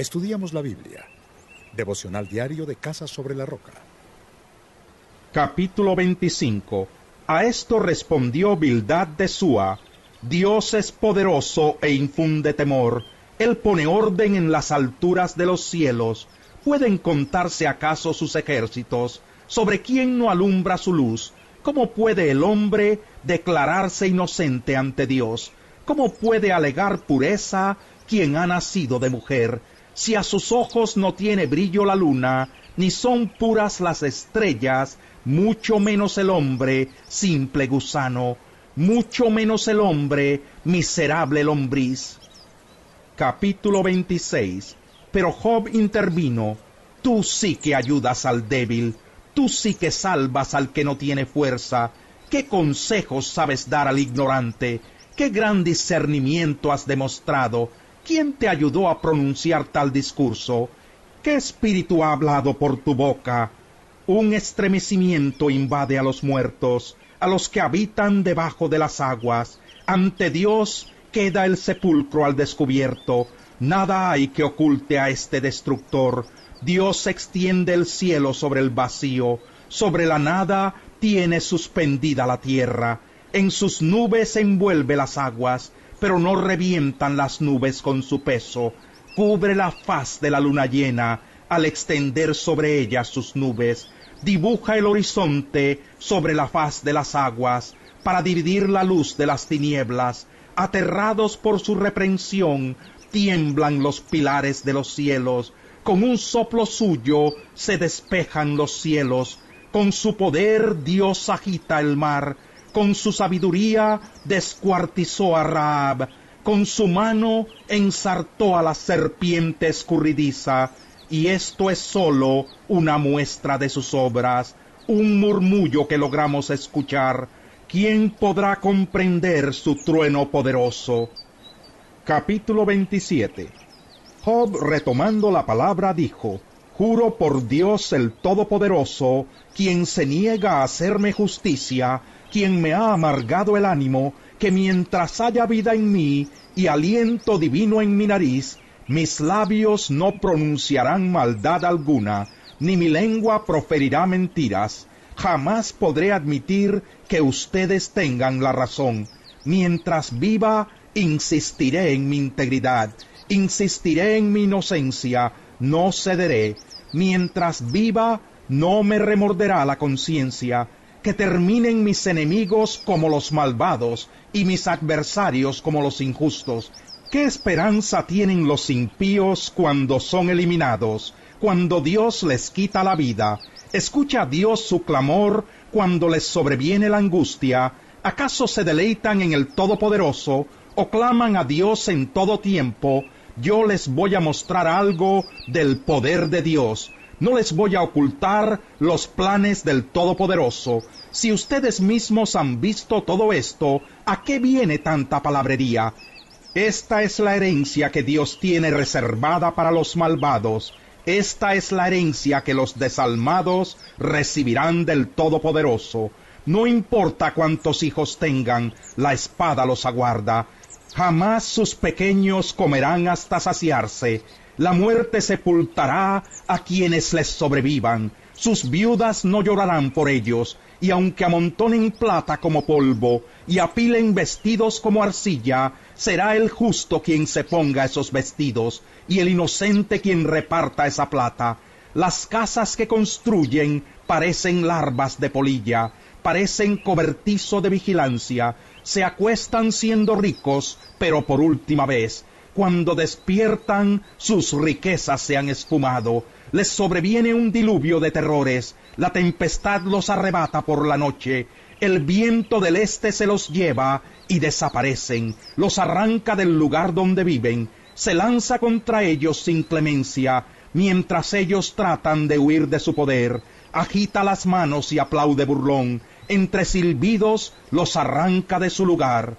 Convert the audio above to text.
Estudiamos la Biblia. Devocional diario de Casa sobre la Roca. Capítulo 25. A esto respondió Bildad de Sua. Dios es poderoso e infunde temor. Él pone orden en las alturas de los cielos. ¿Pueden contarse acaso sus ejércitos? ¿Sobre quién no alumbra su luz? ¿Cómo puede el hombre declararse inocente ante Dios? ¿Cómo puede alegar pureza quien ha nacido de mujer? Si a sus ojos no tiene brillo la luna, ni son puras las estrellas, mucho menos el hombre, simple gusano, mucho menos el hombre, miserable lombriz. Capítulo 26 Pero Job intervino, tú sí que ayudas al débil, tú sí que salvas al que no tiene fuerza, ¿qué consejos sabes dar al ignorante? ¿Qué gran discernimiento has demostrado? ¿Quién te ayudó a pronunciar tal discurso? ¿Qué espíritu ha hablado por tu boca? Un estremecimiento invade a los muertos, a los que habitan debajo de las aguas. Ante Dios queda el sepulcro al descubierto. Nada hay que oculte a este destructor. Dios extiende el cielo sobre el vacío. Sobre la nada tiene suspendida la tierra. En sus nubes envuelve las aguas pero no revientan las nubes con su peso. Cubre la faz de la luna llena al extender sobre ella sus nubes. Dibuja el horizonte sobre la faz de las aguas para dividir la luz de las tinieblas. Aterrados por su reprensión, tiemblan los pilares de los cielos. Con un soplo suyo se despejan los cielos. Con su poder Dios agita el mar con su sabiduría descuartizó a Raab, con su mano ensartó a la serpiente escurridiza, y esto es sólo una muestra de sus obras, un murmullo que logramos escuchar. ¿Quién podrá comprender su trueno poderoso? Capítulo 27 Job, retomando la palabra, dijo, Juro por Dios el Todopoderoso, quien se niega a hacerme justicia, quien me ha amargado el ánimo, que mientras haya vida en mí y aliento divino en mi nariz, mis labios no pronunciarán maldad alguna, ni mi lengua proferirá mentiras. Jamás podré admitir que ustedes tengan la razón. Mientras viva, insistiré en mi integridad, insistiré en mi inocencia, no cederé. Mientras viva, no me remorderá la conciencia, que terminen mis enemigos como los malvados y mis adversarios como los injustos. ¿Qué esperanza tienen los impíos cuando son eliminados, cuando Dios les quita la vida? ¿Escucha Dios su clamor cuando les sobreviene la angustia? ¿Acaso se deleitan en el Todopoderoso o claman a Dios en todo tiempo? Yo les voy a mostrar algo del poder de Dios no les voy a ocultar los planes del Todopoderoso. Si ustedes mismos han visto todo esto, ¿a qué viene tanta palabrería? Esta es la herencia que Dios tiene reservada para los malvados. Esta es la herencia que los desalmados recibirán del Todopoderoso. No importa cuántos hijos tengan, la espada los aguarda. Jamás sus pequeños comerán hasta saciarse la muerte sepultará a quienes les sobrevivan. Sus viudas no llorarán por ellos, y aunque amontonen plata como polvo y apilen vestidos como arcilla, será el justo quien se ponga esos vestidos y el inocente quien reparta esa plata. Las casas que construyen parecen larvas de polilla, parecen cobertizo de vigilancia, se acuestan siendo ricos, pero por última vez, cuando despiertan, sus riquezas se han esfumado, les sobreviene un diluvio de terrores, la tempestad los arrebata por la noche, el viento del este se los lleva y desaparecen, los arranca del lugar donde viven, se lanza contra ellos sin clemencia, mientras ellos tratan de huir de su poder, agita las manos y aplaude burlón, entre silbidos los arranca de su lugar